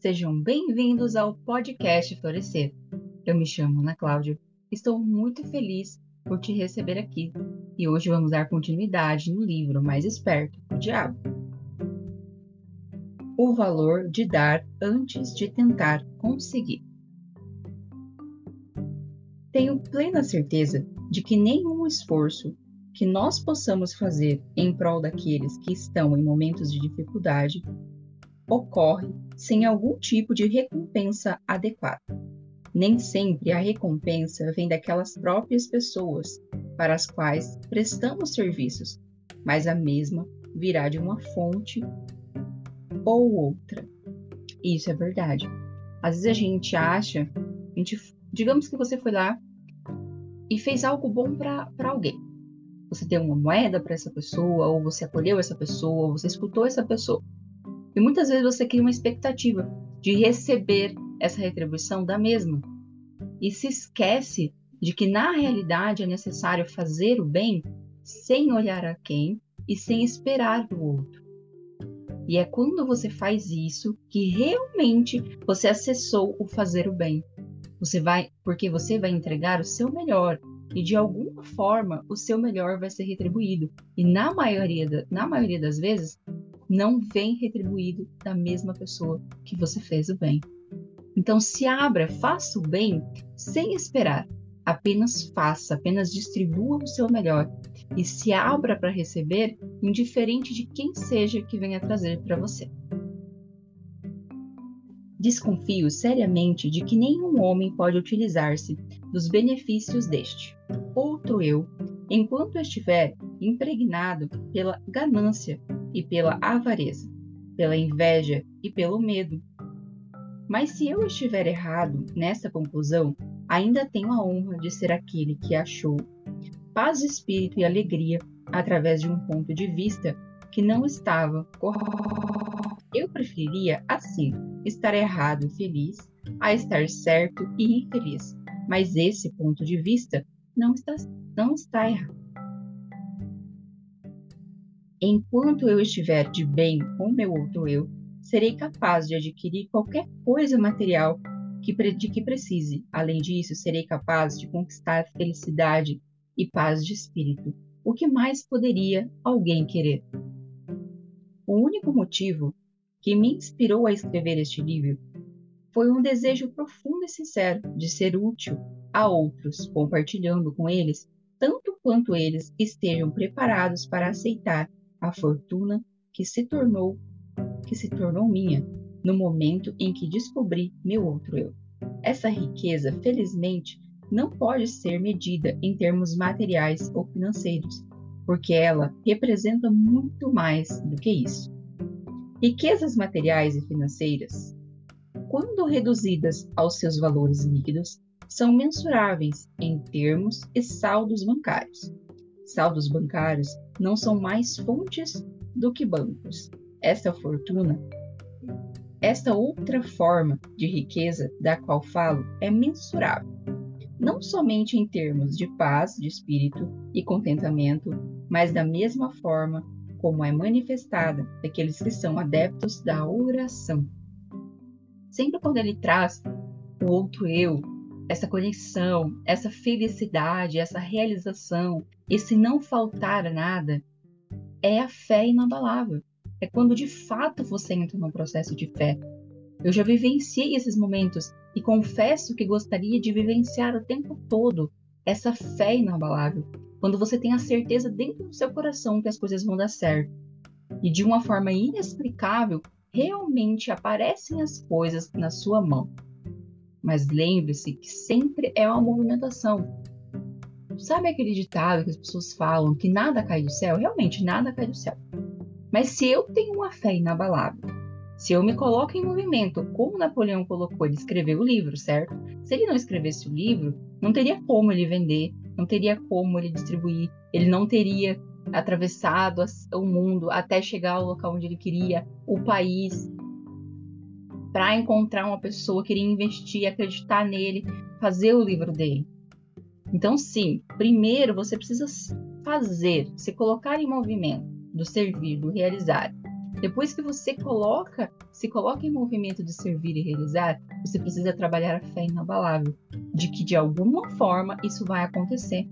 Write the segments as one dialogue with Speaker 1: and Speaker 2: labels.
Speaker 1: Sejam bem-vindos ao podcast Florescer. Eu me chamo Ana Cláudia, estou muito feliz por te receber aqui e hoje vamos dar continuidade no livro Mais Esperto, o Diabo. O valor de dar antes de tentar conseguir. Tenho plena certeza de que nenhum esforço que nós possamos fazer em prol daqueles que estão em momentos de dificuldade ocorre sem algum tipo de recompensa adequada. Nem sempre a recompensa vem daquelas próprias pessoas para as quais prestamos serviços, mas a mesma virá de uma fonte ou outra. Isso é verdade. Às vezes a gente acha, a gente, digamos que você foi lá e fez algo bom para alguém. Você deu uma moeda para essa pessoa, ou você acolheu essa pessoa, ou você escutou essa pessoa. E muitas vezes você cria uma expectativa de receber essa retribuição da mesma. E se esquece de que na realidade é necessário fazer o bem sem olhar a quem e sem esperar do outro. E é quando você faz isso que realmente você acessou o fazer o bem. Você vai, porque você vai entregar o seu melhor e de alguma forma o seu melhor vai ser retribuído. E na maioria, na maioria das vezes não vem retribuído da mesma pessoa que você fez o bem. Então se abra, faça o bem sem esperar. Apenas faça, apenas distribua o seu melhor e se abra para receber, indiferente de quem seja que venha trazer para você. Desconfio seriamente de que nenhum homem pode utilizar-se dos benefícios deste, outro eu, enquanto estiver impregnado pela ganância e pela avareza, pela inveja e pelo medo. Mas se eu estiver errado nessa conclusão, ainda tenho a honra de ser aquele que achou paz de espírito e alegria através de um ponto de vista que não estava correto. Eu preferiria, assim, estar errado e feliz a estar certo e infeliz. Mas esse ponto de vista não está, não está errado. Enquanto eu estiver de bem com meu outro eu, serei capaz de adquirir qualquer coisa material que, de que precise. Além disso, serei capaz de conquistar felicidade e paz de espírito. O que mais poderia alguém querer? O único motivo que me inspirou a escrever este livro foi um desejo profundo e sincero de ser útil a outros, compartilhando com eles tanto quanto eles estejam preparados para aceitar a fortuna que se tornou que se tornou minha no momento em que descobri meu outro eu. Essa riqueza, felizmente, não pode ser medida em termos materiais ou financeiros, porque ela representa muito mais do que isso. Riquezas materiais e financeiras, quando reduzidas aos seus valores líquidos, são mensuráveis em termos e saldos bancários. Saldos bancários não são mais fontes do que bancos. Esta fortuna, esta outra forma de riqueza da qual falo é mensurável, não somente em termos de paz de espírito e contentamento, mas da mesma forma como é manifestada daqueles que são adeptos da oração. Sempre quando ele traz o outro eu, essa conexão, essa felicidade, essa realização, esse não faltar nada, é a fé inabalável. É quando de fato você entra num processo de fé. Eu já vivenciei esses momentos e confesso que gostaria de vivenciar o tempo todo essa fé inabalável, quando você tem a certeza dentro do seu coração que as coisas vão dar certo. E de uma forma inexplicável, realmente aparecem as coisas na sua mão. Mas lembre-se que sempre é uma movimentação. Sabe aquele ditado que as pessoas falam que nada cai do céu? Realmente, nada cai do céu. Mas se eu tenho uma fé inabalável, se eu me coloco em movimento, como Napoleão colocou, ele escreveu o livro, certo? Se ele não escrevesse o livro, não teria como ele vender, não teria como ele distribuir, ele não teria atravessado o mundo até chegar ao local onde ele queria, o país, para encontrar uma pessoa que iria investir, acreditar nele, fazer o livro dele. Então, sim, primeiro você precisa fazer, se colocar em movimento, do servir, do realizar. Depois que você coloca, se coloca em movimento de servir e realizar, você precisa trabalhar a fé inabalável de que de alguma forma isso vai acontecer.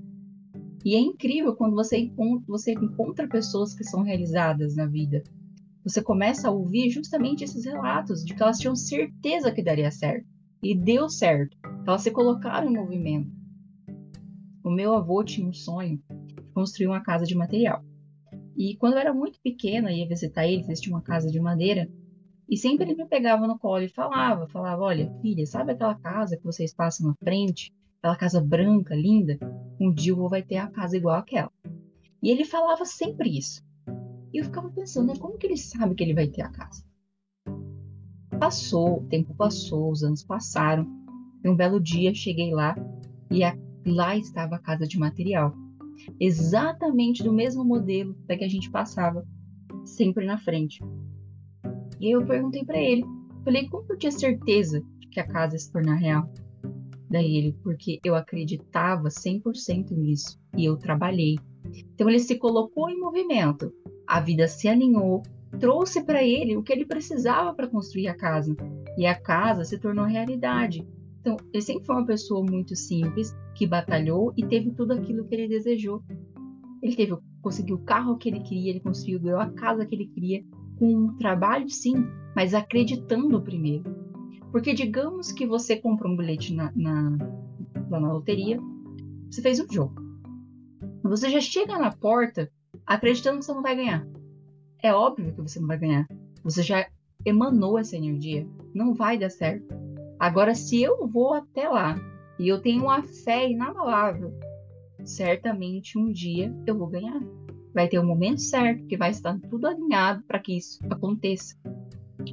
Speaker 1: E é incrível quando você encontra, você encontra pessoas que são realizadas na vida. Você começa a ouvir justamente esses relatos de que elas tinham certeza que daria certo. E deu certo. Elas se colocaram em movimento. O meu avô tinha um sonho de construir uma casa de material. E quando eu era muito pequena, ia visitar eles, eles tinham uma casa de madeira, e sempre ele me pegava no colo e falava, falava, olha, filha, sabe aquela casa que vocês passam na frente? Aquela casa branca, linda? Um dia o vô vai ter a casa igual àquela. E ele falava sempre isso. E eu ficava pensando, né, como que ele sabe que ele vai ter a casa? Passou, o tempo passou, os anos passaram. E um belo dia cheguei lá e a, lá estava a casa de material exatamente do mesmo modelo da que a gente passava, sempre na frente. E eu perguntei para ele, falei, como eu tinha certeza de que a casa ia se tornar real? Daí ele, porque eu acreditava 100% nisso e eu trabalhei. Então ele se colocou em movimento, a vida se alinhou, trouxe para ele o que ele precisava para construir a casa e a casa se tornou realidade. Então, ele sempre foi uma pessoa muito simples, que batalhou e teve tudo aquilo que ele desejou. Ele teve, conseguiu o carro que ele queria, ele conseguiu a casa que ele queria, com um trabalho sim, mas acreditando primeiro. Porque digamos que você comprou um bilhete na, na, na loteria, você fez um jogo. Você já chega na porta acreditando que você não vai ganhar. É óbvio que você não vai ganhar. Você já emanou essa energia. Não vai dar certo. Agora, se eu vou até lá e eu tenho uma fé inabalável. Certamente um dia eu vou ganhar. Vai ter o um momento certo que vai estar tudo alinhado para que isso aconteça.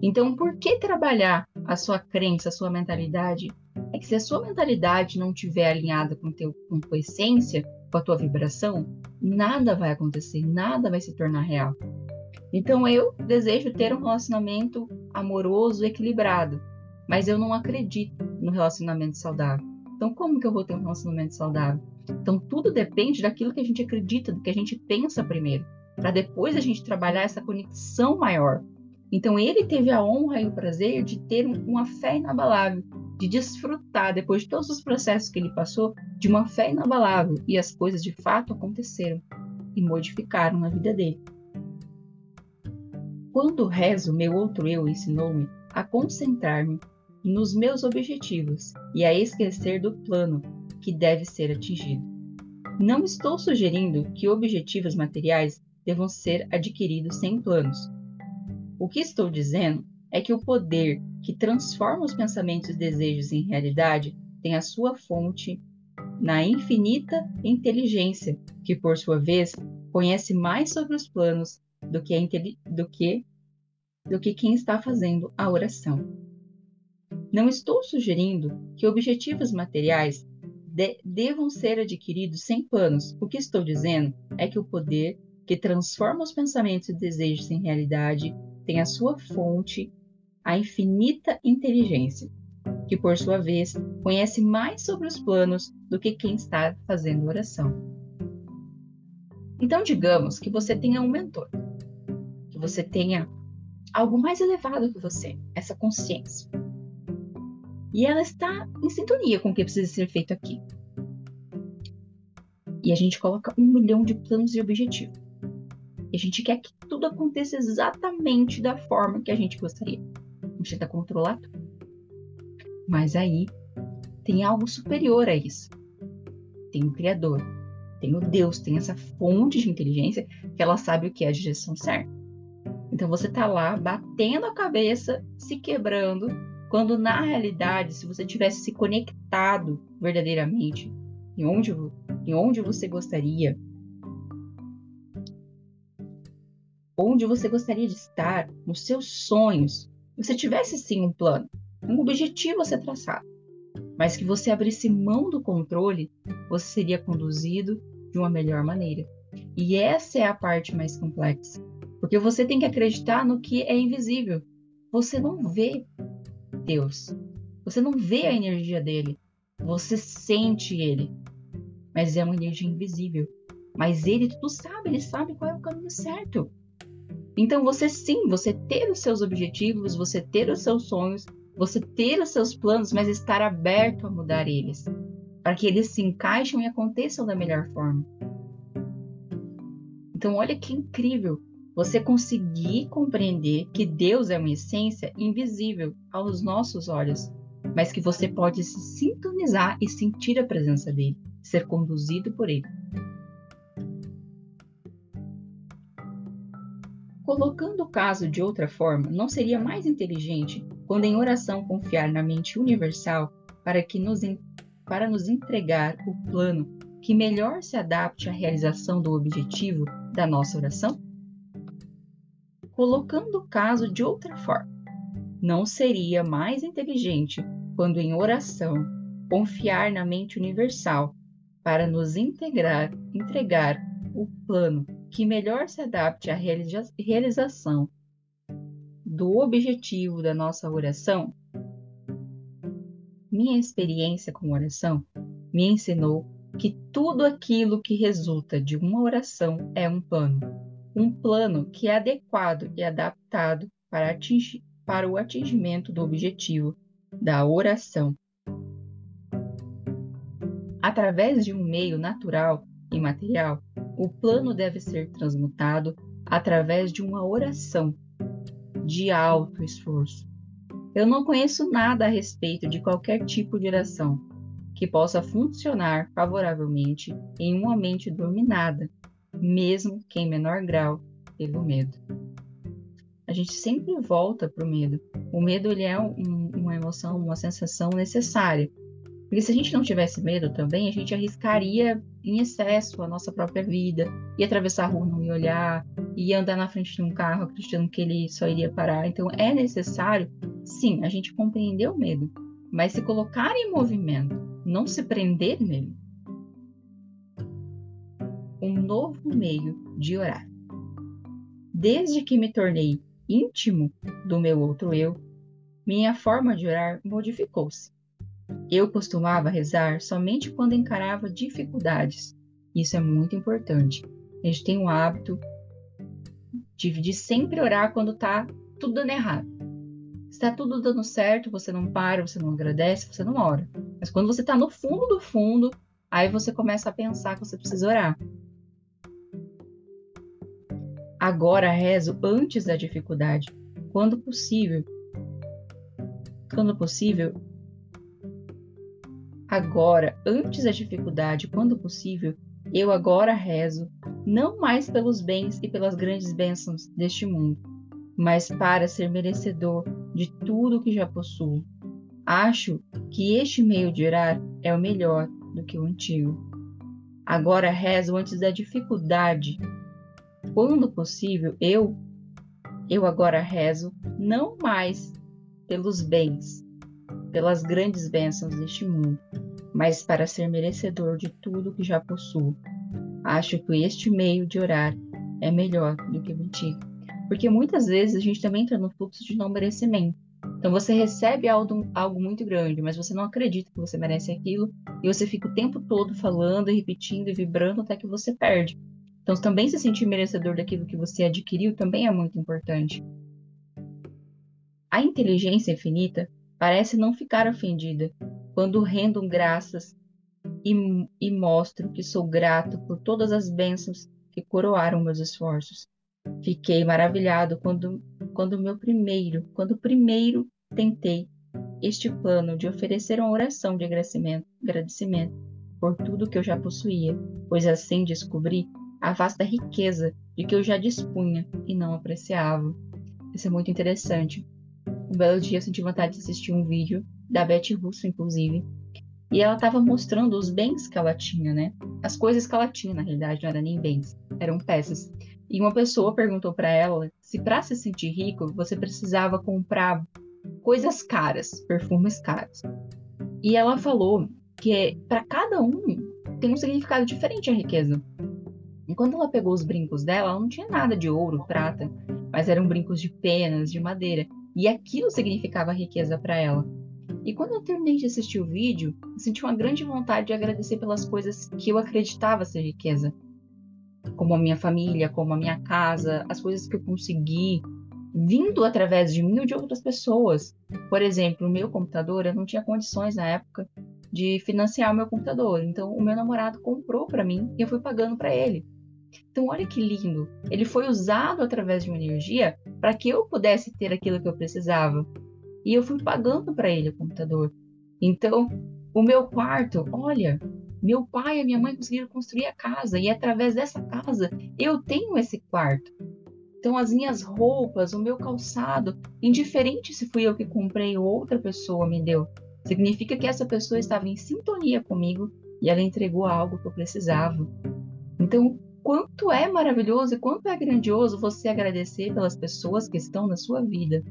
Speaker 1: Então, por que trabalhar a sua crença, a sua mentalidade? É que se a sua mentalidade não estiver alinhada com, teu, com tua essência, com a tua vibração, nada vai acontecer, nada vai se tornar real. Então, eu desejo ter um relacionamento amoroso, equilibrado, mas eu não acredito no relacionamento saudável. Então, como que eu vou ter um relacionamento saudável? Então, tudo depende daquilo que a gente acredita, do que a gente pensa primeiro, para depois a gente trabalhar essa conexão maior. Então, ele teve a honra e o prazer de ter uma fé inabalável, de desfrutar, depois de todos os processos que ele passou, de uma fé inabalável. E as coisas de fato aconteceram e modificaram na vida dele. Quando rezo, meu outro eu ensinou-me a concentrar-me nos meus objetivos e a esquecer do plano que deve ser atingido. Não estou sugerindo que objetivos materiais devam ser adquiridos sem planos. O que estou dizendo é que o poder que transforma os pensamentos e desejos em realidade tem a sua fonte na infinita inteligência, que por sua vez conhece mais sobre os planos do que, do que, do que quem está fazendo a oração. Não estou sugerindo que objetivos materiais de devam ser adquiridos sem planos. O que estou dizendo é que o poder que transforma os pensamentos e desejos em realidade tem a sua fonte a infinita inteligência, que por sua vez conhece mais sobre os planos do que quem está fazendo oração. Então, digamos que você tenha um mentor, que você tenha algo mais elevado que você, essa consciência. E ela está em sintonia com o que precisa ser feito aqui. E a gente coloca um milhão de planos e objetivos. E a gente quer que tudo aconteça exatamente da forma que a gente gostaria. Tenta controlar tudo. Mas aí tem algo superior a isso. Tem o Criador, tem o Deus, tem essa fonte de inteligência que ela sabe o que é a direção certa. Então você tá lá batendo a cabeça, se quebrando, quando na realidade, se você tivesse se conectado verdadeiramente em onde, em onde você gostaria, onde você gostaria de estar, nos seus sonhos, você tivesse sim um plano, um objetivo a ser traçado, mas que você abrisse mão do controle, você seria conduzido de uma melhor maneira. E essa é a parte mais complexa, porque você tem que acreditar no que é invisível. Você não vê, Deus. Você não vê a energia dele, você sente ele. Mas é uma energia invisível. Mas ele tudo sabe, ele sabe qual é o caminho certo. Então, você sim, você ter os seus objetivos, você ter os seus sonhos, você ter os seus planos, mas estar aberto a mudar eles, para que eles se encaixem e aconteçam da melhor forma. Então, olha que incrível você conseguir compreender que Deus é uma essência invisível aos nossos olhos, mas que você pode se sintonizar e sentir a presença dele, ser conduzido por ele. Colocando o caso de outra forma, não seria mais inteligente, quando em oração confiar na mente universal para que nos para nos entregar o plano que melhor se adapte à realização do objetivo da nossa oração? Colocando o caso de outra forma, não seria mais inteligente, quando em oração, confiar na mente universal para nos integrar, entregar o plano que melhor se adapte à realiza realização do objetivo da nossa oração? Minha experiência com oração me ensinou que tudo aquilo que resulta de uma oração é um plano. Um plano que é adequado e adaptado para, atingir, para o atingimento do objetivo da oração. Através de um meio natural e material, o plano deve ser transmutado através de uma oração de alto esforço. Eu não conheço nada a respeito de qualquer tipo de oração que possa funcionar favoravelmente em uma mente dominada, mesmo que em menor grau pelo medo. A gente sempre volta para o medo. O medo ele é um, uma emoção, uma sensação necessária. Porque se a gente não tivesse medo também, a gente arriscaria em excesso a nossa própria vida, ia atravessar a rua, não ia olhar, ia andar na frente de um carro acreditando que ele só iria parar. Então é necessário, sim, a gente compreender o medo, mas se colocar em movimento, não se prender nele. Um novo meio de orar. Desde que me tornei íntimo do meu outro eu, minha forma de orar modificou-se. Eu costumava rezar somente quando encarava dificuldades. Isso é muito importante. A gente tem um hábito de, de sempre orar quando está tudo dando errado. Está tudo dando certo, você não para, você não agradece, você não ora. Mas quando você está no fundo do fundo, aí você começa a pensar que você precisa orar. Agora rezo antes da dificuldade, quando possível. Quando possível, agora, antes da dificuldade, quando possível, eu agora rezo, não mais pelos bens e pelas grandes bênçãos deste mundo, mas para ser merecedor de tudo que já possuo. Acho que este meio de orar é o melhor do que o antigo. Agora rezo antes da dificuldade. Quando possível, eu, eu agora rezo não mais pelos bens, pelas grandes bênçãos deste mundo, mas para ser merecedor de tudo que já possuo. Acho que este meio de orar é melhor do que antigo. Porque muitas vezes a gente também entra no fluxo de não merecimento. Então você recebe algo, algo muito grande, mas você não acredita que você merece aquilo, e você fica o tempo todo falando, repetindo e vibrando até que você perde. Então também se sentir merecedor daquilo que você adquiriu também é muito importante. A inteligência infinita parece não ficar ofendida quando rendo graças e, e mostro que sou grato por todas as bênçãos que coroaram meus esforços. Fiquei maravilhado quando quando meu primeiro, quando primeiro tentei este plano de oferecer uma oração de agradecimento, agradecimento por tudo que eu já possuía, pois assim descobri a vasta riqueza de que eu já dispunha e não apreciava. Isso é muito interessante. Um belo dia eu senti vontade de assistir um vídeo da Beth Russo, inclusive, e ela estava mostrando os bens que ela tinha, né? As coisas que ela tinha, na realidade, não eram nem bens, eram peças. E uma pessoa perguntou para ela se para se sentir rico você precisava comprar coisas caras, perfumes caros. E ela falou que para cada um tem um significado diferente a riqueza. E quando ela pegou os brincos dela, ela não tinha nada de ouro, prata, mas eram brincos de penas, de madeira. E aquilo significava riqueza para ela. E quando eu terminei de assistir o vídeo, eu senti uma grande vontade de agradecer pelas coisas que eu acreditava ser riqueza. como a minha família, como a minha casa, as coisas que eu consegui, vindo através de mim ou de outras pessoas. Por exemplo, o meu computador, eu não tinha condições na época de financiar o meu computador. Então, o meu namorado comprou para mim e eu fui pagando para ele. Então, olha que lindo. Ele foi usado através de uma energia para que eu pudesse ter aquilo que eu precisava. E eu fui pagando para ele o computador. Então, o meu quarto, olha, meu pai e minha mãe conseguiram construir a casa e através dessa casa eu tenho esse quarto. Então, as minhas roupas, o meu calçado, indiferente se fui eu que comprei ou outra pessoa me deu, significa que essa pessoa estava em sintonia comigo e ela entregou algo que eu precisava. Então, quanto é maravilhoso e quanto é grandioso você agradecer pelas pessoas que estão na sua vida,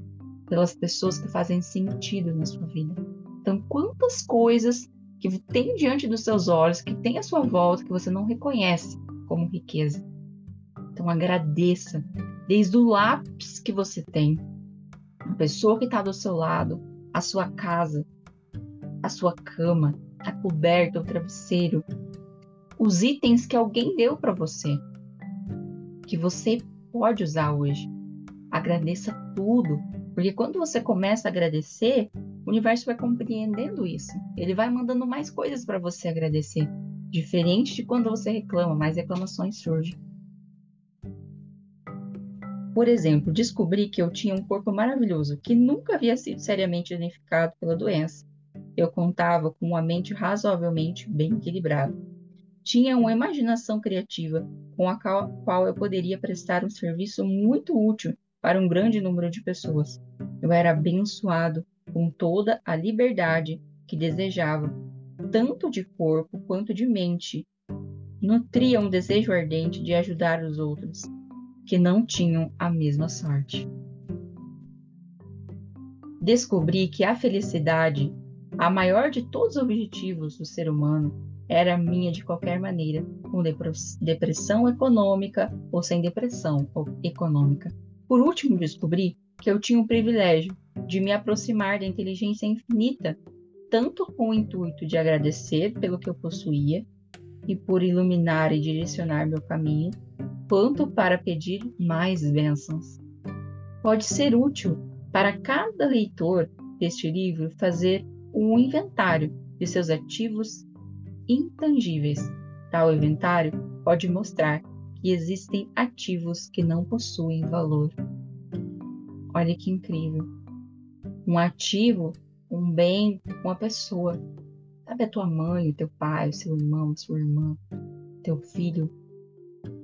Speaker 1: pelas pessoas que fazem sentido na sua vida. Então, quantas coisas que tem diante dos seus olhos, que tem à sua volta, que você não reconhece como riqueza. Então, agradeça desde o lápis que você tem, a pessoa que está do seu lado, a sua casa, a sua cama, a coberta, o travesseiro, os itens que alguém deu para você, que você pode usar hoje. Agradeça tudo, porque quando você começa a agradecer, o universo vai compreendendo isso. Ele vai mandando mais coisas para você agradecer, diferente de quando você reclama, mais reclamações surgem. Por exemplo, descobri que eu tinha um corpo maravilhoso, que nunca havia sido seriamente danificado pela doença. Eu contava com uma mente razoavelmente bem equilibrada. Tinha uma imaginação criativa com a qual eu poderia prestar um serviço muito útil para um grande número de pessoas. Eu era abençoado com toda a liberdade que desejava, tanto de corpo quanto de mente. Nutria um desejo ardente de ajudar os outros que não tinham a mesma sorte. Descobri que a felicidade, a maior de todos os objetivos do ser humano, era minha de qualquer maneira, com depressão econômica ou sem depressão econômica. Por último, descobri que eu tinha o privilégio de me aproximar da inteligência infinita, tanto com o intuito de agradecer pelo que eu possuía e por iluminar e direcionar meu caminho, quanto para pedir mais bênçãos. Pode ser útil para cada leitor deste livro fazer um inventário de seus ativos intangíveis. Tal inventário pode mostrar que existem ativos que não possuem valor. Olha que incrível. Um ativo, um bem, uma pessoa. Sabe a tua mãe, o teu pai, o seu irmão, sua irmã, teu filho,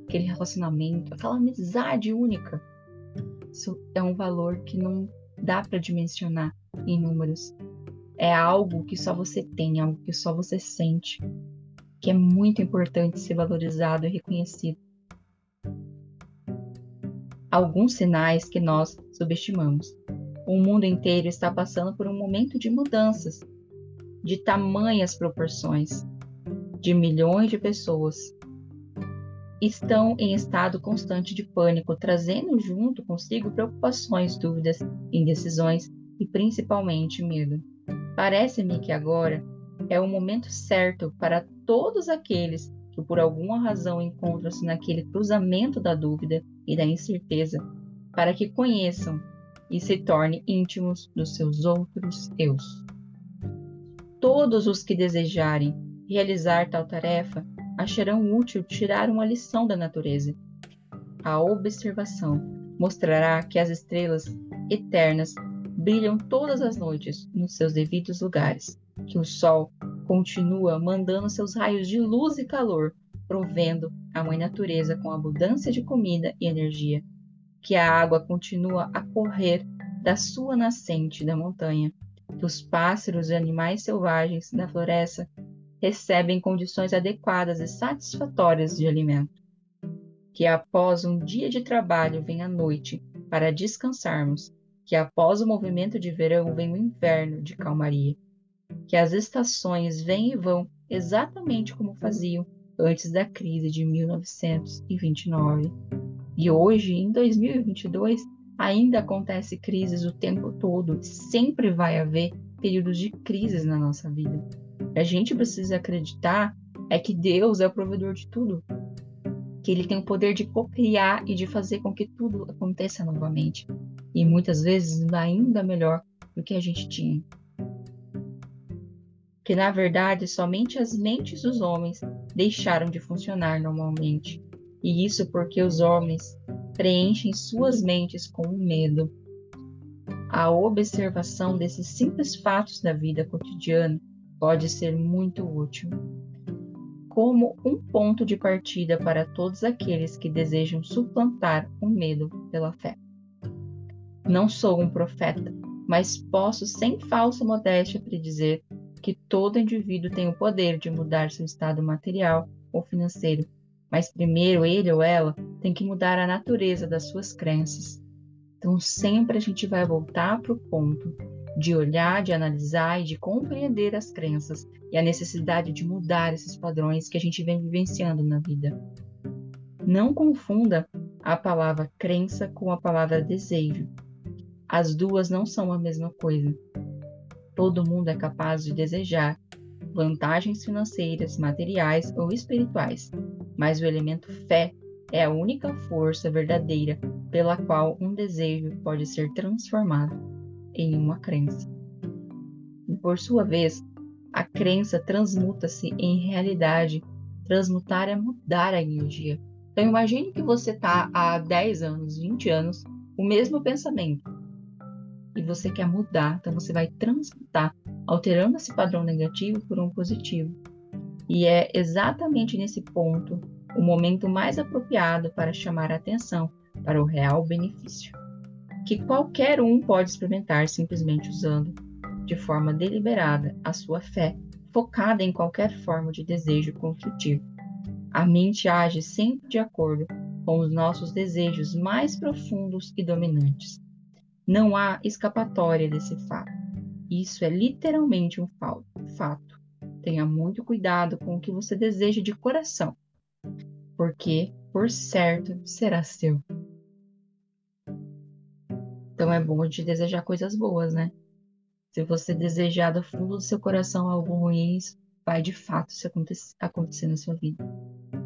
Speaker 1: aquele relacionamento, aquela amizade única. Isso é um valor que não dá para dimensionar em números. É algo que só você tem, algo que só você sente, que é muito importante ser valorizado e reconhecido. Alguns sinais que nós subestimamos. O mundo inteiro está passando por um momento de mudanças, de tamanhas proporções, de milhões de pessoas estão em estado constante de pânico, trazendo junto consigo preocupações, dúvidas, indecisões e principalmente medo. Parece-me que agora é o momento certo para todos aqueles que por alguma razão encontram-se naquele cruzamento da dúvida e da incerteza, para que conheçam e se tornem íntimos dos seus outros eus. Todos os que desejarem realizar tal tarefa acharão útil tirar uma lição da natureza. A observação mostrará que as estrelas eternas brilham todas as noites nos seus devidos lugares, que o sol continua mandando seus raios de luz e calor, provendo a mãe natureza com abundância de comida e energia, que a água continua a correr da sua nascente da montanha, que os pássaros e animais selvagens da floresta recebem condições adequadas e satisfatórias de alimento. Que após um dia de trabalho vem a noite para descansarmos, que após o movimento de verão vem o inverno de calmaria, que as estações vêm e vão exatamente como faziam antes da crise de 1929. E hoje, em 2022, ainda acontece crises o tempo todo, sempre vai haver períodos de crises na nossa vida a gente precisa acreditar é que Deus é o provedor de tudo. Que ele tem o poder de cocriar e de fazer com que tudo aconteça novamente. E muitas vezes ainda melhor do que a gente tinha. Que na verdade somente as mentes dos homens deixaram de funcionar normalmente. E isso porque os homens preenchem suas mentes com o medo. A observação desses simples fatos da vida cotidiana pode ser muito útil como um ponto de partida para todos aqueles que desejam suplantar o medo pela fé. Não sou um profeta, mas posso sem falsa modéstia predizer que todo indivíduo tem o poder de mudar seu estado material ou financeiro, mas primeiro ele ou ela tem que mudar a natureza das suas crenças. Então sempre a gente vai voltar para o ponto de olhar, de analisar e de compreender as crenças e a necessidade de mudar esses padrões que a gente vem vivenciando na vida. Não confunda a palavra crença com a palavra desejo. As duas não são a mesma coisa. Todo mundo é capaz de desejar vantagens financeiras, materiais ou espirituais, mas o elemento fé é a única força verdadeira pela qual um desejo pode ser transformado em uma crença. E por sua vez, a crença transmuta-se em realidade. Transmutar é mudar a energia. Então imagine que você está há 10 anos, 20 anos, o mesmo pensamento. E você quer mudar, então você vai transmutar, alterando esse padrão negativo por um positivo. E é exatamente nesse ponto o momento mais apropriado para chamar a atenção para o real benefício que qualquer um pode experimentar simplesmente usando, de forma deliberada, a sua fé, focada em qualquer forma de desejo construtivo. A mente age sempre de acordo com os nossos desejos mais profundos e dominantes. Não há escapatória desse fato. Isso é literalmente um fato. Tenha muito cuidado com o que você deseja de coração, porque, por certo, será seu. Então é bom de desejar coisas boas, né? Se você desejar do fundo do seu coração algo ruim, isso vai de fato se acontecer, acontecer na sua vida.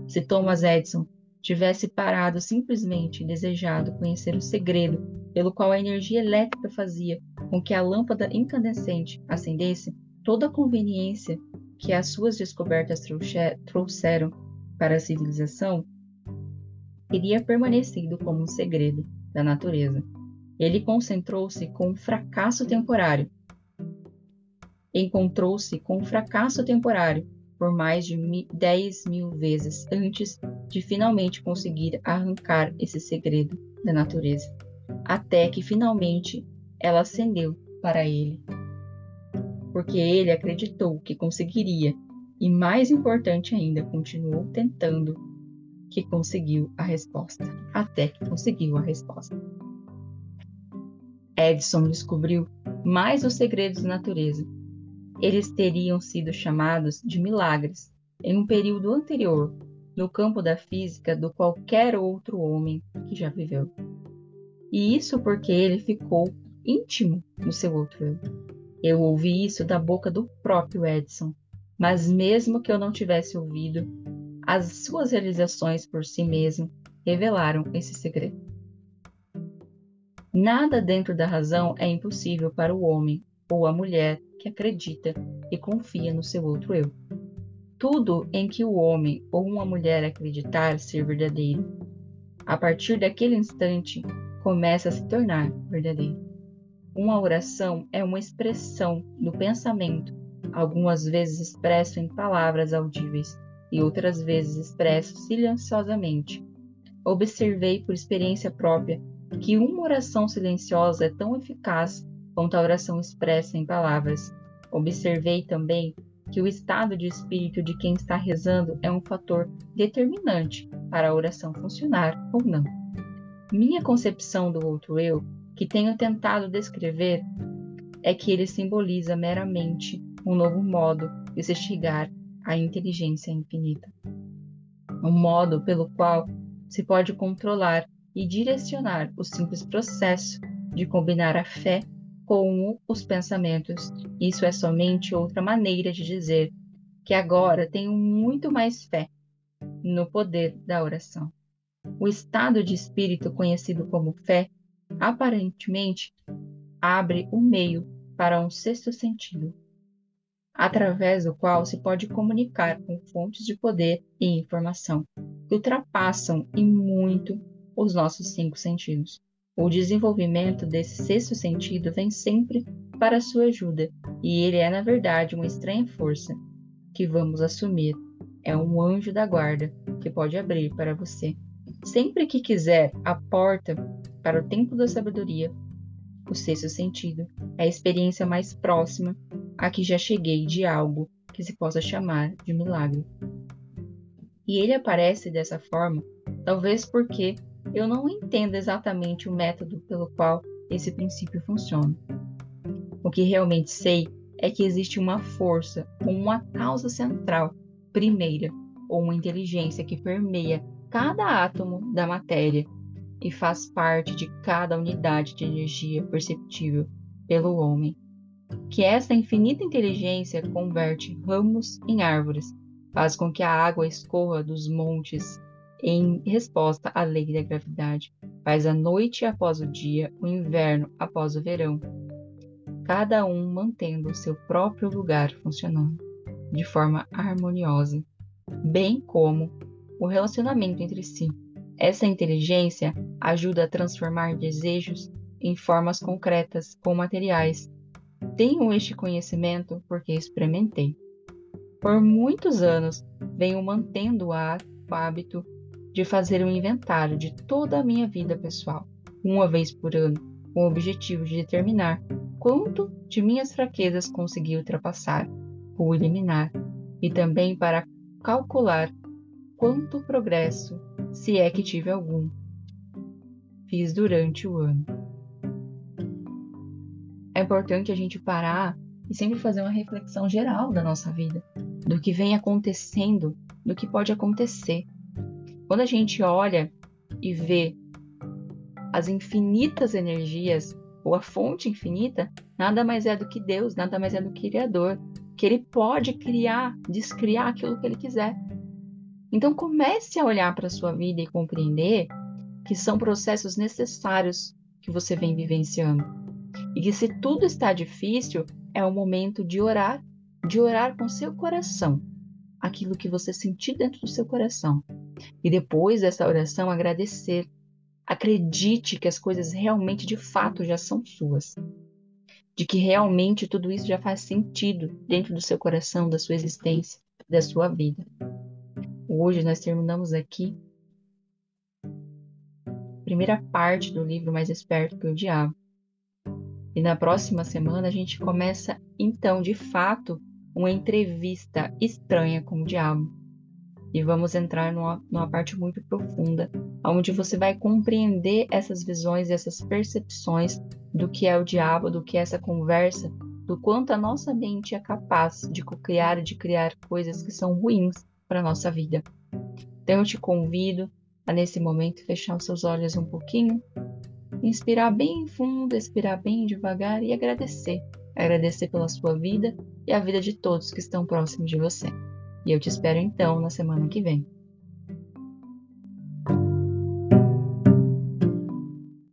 Speaker 1: Se Thomas Edison tivesse parado simplesmente desejado conhecer o segredo pelo qual a energia elétrica fazia com que a lâmpada incandescente acendesse, toda a conveniência que as suas descobertas trouxeram para a civilização teria permanecido como um segredo da natureza. Ele concentrou-se com um fracasso temporário. Encontrou-se com um fracasso temporário por mais de 10 mil vezes antes de finalmente conseguir arrancar esse segredo da natureza, até que finalmente ela acendeu para ele. Porque ele acreditou que conseguiria, e mais importante ainda, continuou tentando, que conseguiu a resposta, até que conseguiu a resposta. Edison descobriu mais os segredos da natureza. Eles teriam sido chamados de milagres em um período anterior no campo da física do qualquer outro homem que já viveu. E isso porque ele ficou íntimo no seu outro eu. Eu ouvi isso da boca do próprio Edison, mas mesmo que eu não tivesse ouvido, as suas realizações por si mesmo revelaram esse segredo. Nada dentro da razão é impossível para o homem ou a mulher que acredita e confia no seu outro eu. Tudo em que o homem ou uma mulher acreditar ser verdadeiro, a partir daquele instante, começa a se tornar verdadeiro. Uma oração é uma expressão do pensamento, algumas vezes expresso em palavras audíveis e outras vezes expresso silenciosamente. Observei por experiência própria que uma oração silenciosa é tão eficaz quanto a oração expressa em palavras. Observei também que o estado de espírito de quem está rezando é um fator determinante para a oração funcionar ou não. Minha concepção do outro eu, que tenho tentado descrever, é que ele simboliza meramente um novo modo de se chegar à inteligência infinita. Um modo pelo qual se pode controlar e direcionar o simples processo de combinar a fé com os pensamentos. Isso é somente outra maneira de dizer que agora tenho muito mais fé no poder da oração. O estado de espírito conhecido como fé, aparentemente, abre o meio para um sexto sentido, através do qual se pode comunicar com fontes de poder e informação que ultrapassam em muito os nossos cinco sentidos. O desenvolvimento desse sexto sentido vem sempre para sua ajuda, e ele é, na verdade, uma estranha força que vamos assumir. É um anjo da guarda que pode abrir para você. Sempre que quiser a porta para o templo da sabedoria, o sexto sentido é a experiência mais próxima a que já cheguei de algo que se possa chamar de milagre. E ele aparece dessa forma, talvez porque eu não entendo exatamente o método pelo qual esse princípio funciona. O que realmente sei é que existe uma força uma causa central, primeira, ou uma inteligência que permeia cada átomo da matéria e faz parte de cada unidade de energia perceptível pelo homem. Que essa infinita inteligência converte ramos em árvores, faz com que a água escorra dos montes em resposta à lei da gravidade, faz a noite após o dia, o inverno após o verão, cada um mantendo o seu próprio lugar funcionando de forma harmoniosa, bem como o relacionamento entre si. Essa inteligência ajuda a transformar desejos em formas concretas ou materiais. Tenho este conhecimento porque experimentei. Por muitos anos, venho mantendo o hábito de fazer um inventário de toda a minha vida pessoal, uma vez por ano, com o objetivo de determinar quanto de minhas fraquezas consegui ultrapassar ou eliminar, e também para calcular quanto progresso, se é que tive algum, fiz durante o ano. É importante a gente parar e sempre fazer uma reflexão geral da nossa vida, do que vem acontecendo, do que pode acontecer. Quando a gente olha e vê as infinitas energias ou a fonte infinita, nada mais é do que Deus, nada mais é do que Criador, que ele pode criar, descriar aquilo que ele quiser. Então comece a olhar para a sua vida e compreender que são processos necessários que você vem vivenciando. E que se tudo está difícil, é o momento de orar, de orar com seu coração, aquilo que você sentir dentro do seu coração. E depois dessa oração agradecer Acredite que as coisas realmente de fato já são suas. De que realmente tudo isso já faz sentido dentro do seu coração, da sua existência, da sua vida. Hoje nós terminamos aqui a primeira parte do livro Mais Esperto que o Diabo. E na próxima semana a gente começa então, de fato, uma entrevista estranha com o diabo e vamos entrar numa, numa parte muito profunda, onde você vai compreender essas visões, essas percepções do que é o diabo, do que é essa conversa, do quanto a nossa mente é capaz de criar e de criar coisas que são ruins para nossa vida. Então eu te convido a nesse momento fechar os seus olhos um pouquinho, inspirar bem fundo, expirar bem devagar e agradecer. Agradecer pela sua vida e a vida de todos que estão próximos de você. E eu te espero então na semana que vem.